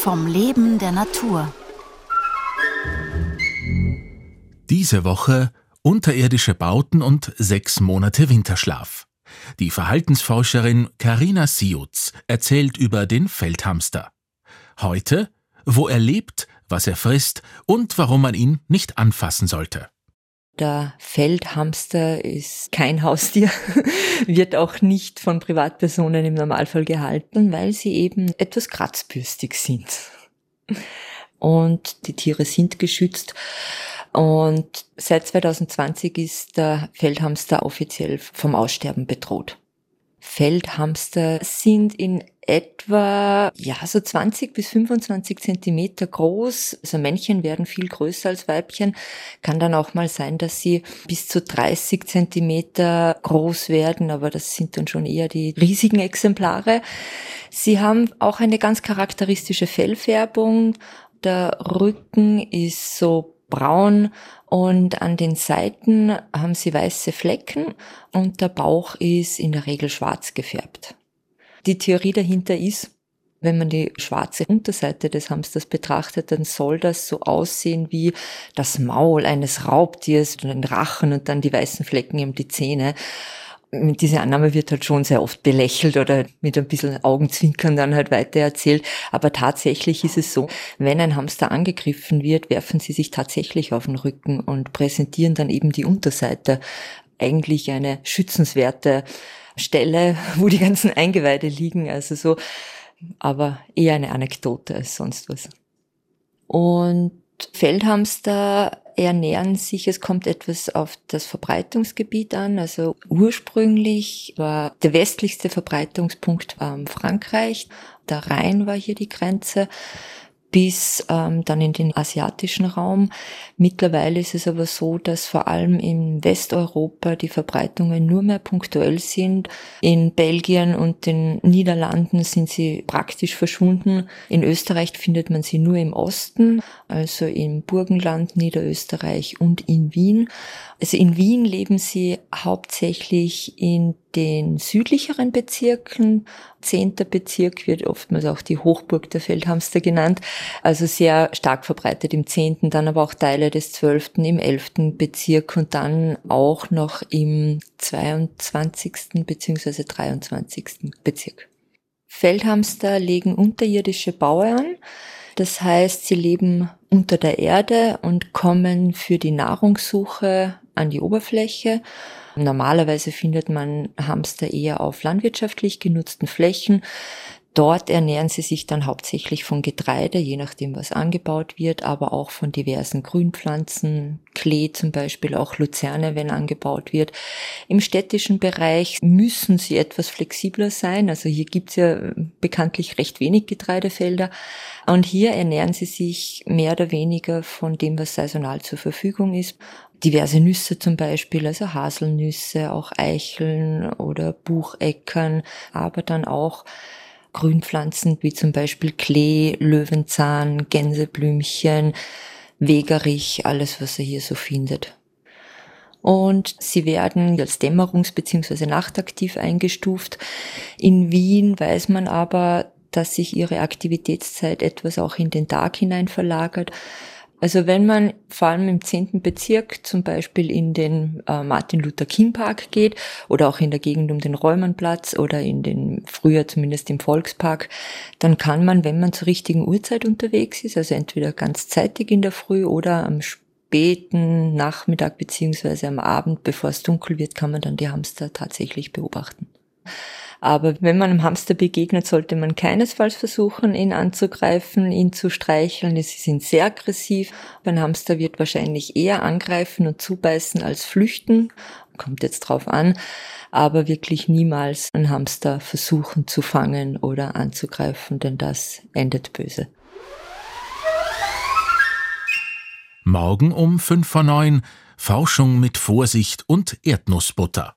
vom Leben der Natur. Diese Woche unterirdische Bauten und sechs Monate Winterschlaf. Die Verhaltensforscherin Karina Siutz erzählt über den Feldhamster. Heute, wo er lebt, was er frisst und warum man ihn nicht anfassen sollte. Der Feldhamster ist kein Haustier, wird auch nicht von Privatpersonen im Normalfall gehalten, weil sie eben etwas kratzbürstig sind. Und die Tiere sind geschützt. Und seit 2020 ist der Feldhamster offiziell vom Aussterben bedroht. Feldhamster sind in etwa, ja, so 20 bis 25 Zentimeter groß. Also Männchen werden viel größer als Weibchen. Kann dann auch mal sein, dass sie bis zu 30 Zentimeter groß werden, aber das sind dann schon eher die riesigen Exemplare. Sie haben auch eine ganz charakteristische Fellfärbung. Der Rücken ist so braun und an den Seiten haben sie weiße Flecken und der Bauch ist in der Regel schwarz gefärbt. Die Theorie dahinter ist, wenn man die schwarze Unterseite des Hamsters betrachtet, dann soll das so aussehen wie das Maul eines Raubtiers und ein Rachen und dann die weißen Flecken eben die Zähne diese Annahme wird halt schon sehr oft belächelt oder mit ein bisschen Augenzwinkern dann halt weiter erzählt. Aber tatsächlich ist es so, wenn ein Hamster angegriffen wird, werfen sie sich tatsächlich auf den Rücken und präsentieren dann eben die Unterseite. Eigentlich eine schützenswerte Stelle, wo die ganzen Eingeweide liegen. Also so, aber eher eine Anekdote als sonst was. Und Feldhamster ernähren sich, es kommt etwas auf das Verbreitungsgebiet an. Also ursprünglich war der westlichste Verbreitungspunkt Frankreich. Der Rhein war hier die Grenze bis ähm, dann in den asiatischen Raum. Mittlerweile ist es aber so, dass vor allem in Westeuropa die Verbreitungen nur mehr punktuell sind. In Belgien und den Niederlanden sind sie praktisch verschwunden. In Österreich findet man sie nur im Osten, also im Burgenland, Niederösterreich und in Wien. Also in Wien leben sie hauptsächlich in den südlicheren Bezirken. Zehnter Bezirk wird oftmals auch die Hochburg der Feldhamster genannt. Also sehr stark verbreitet im zehnten, dann aber auch Teile des zwölften, im elften Bezirk und dann auch noch im 22. bzw. 23. Bezirk. Feldhamster legen unterirdische Baue an. Das heißt, sie leben unter der Erde und kommen für die Nahrungssuche an die Oberfläche. Normalerweise findet man Hamster eher auf landwirtschaftlich genutzten Flächen. Dort ernähren sie sich dann hauptsächlich von Getreide, je nachdem, was angebaut wird, aber auch von diversen Grünpflanzen, Klee zum Beispiel, auch Luzerne, wenn angebaut wird. Im städtischen Bereich müssen sie etwas flexibler sein. Also hier gibt es ja bekanntlich recht wenig Getreidefelder. Und hier ernähren sie sich mehr oder weniger von dem, was saisonal zur Verfügung ist diverse Nüsse zum Beispiel, also Haselnüsse, auch Eicheln oder Bucheckern, aber dann auch Grünpflanzen wie zum Beispiel Klee, Löwenzahn, Gänseblümchen, Wegerich, alles, was er hier so findet. Und sie werden als dämmerungs- bzw. nachtaktiv eingestuft. In Wien weiß man aber, dass sich ihre Aktivitätszeit etwas auch in den Tag hinein verlagert. Also wenn man vor allem im zehnten Bezirk zum Beispiel in den äh, Martin Luther King Park geht oder auch in der Gegend um den Räumernplatz oder in den, früher zumindest im Volkspark, dann kann man, wenn man zur richtigen Uhrzeit unterwegs ist, also entweder ganz zeitig in der Früh oder am späten Nachmittag beziehungsweise am Abend, bevor es dunkel wird, kann man dann die Hamster tatsächlich beobachten. Aber wenn man einem Hamster begegnet, sollte man keinesfalls versuchen, ihn anzugreifen, ihn zu streicheln. Sie sind sehr aggressiv. Ein Hamster wird wahrscheinlich eher angreifen und zubeißen als flüchten. Kommt jetzt drauf an. Aber wirklich niemals einen Hamster versuchen zu fangen oder anzugreifen, denn das endet böse. Morgen um fünf vor neun Forschung mit Vorsicht und Erdnussbutter.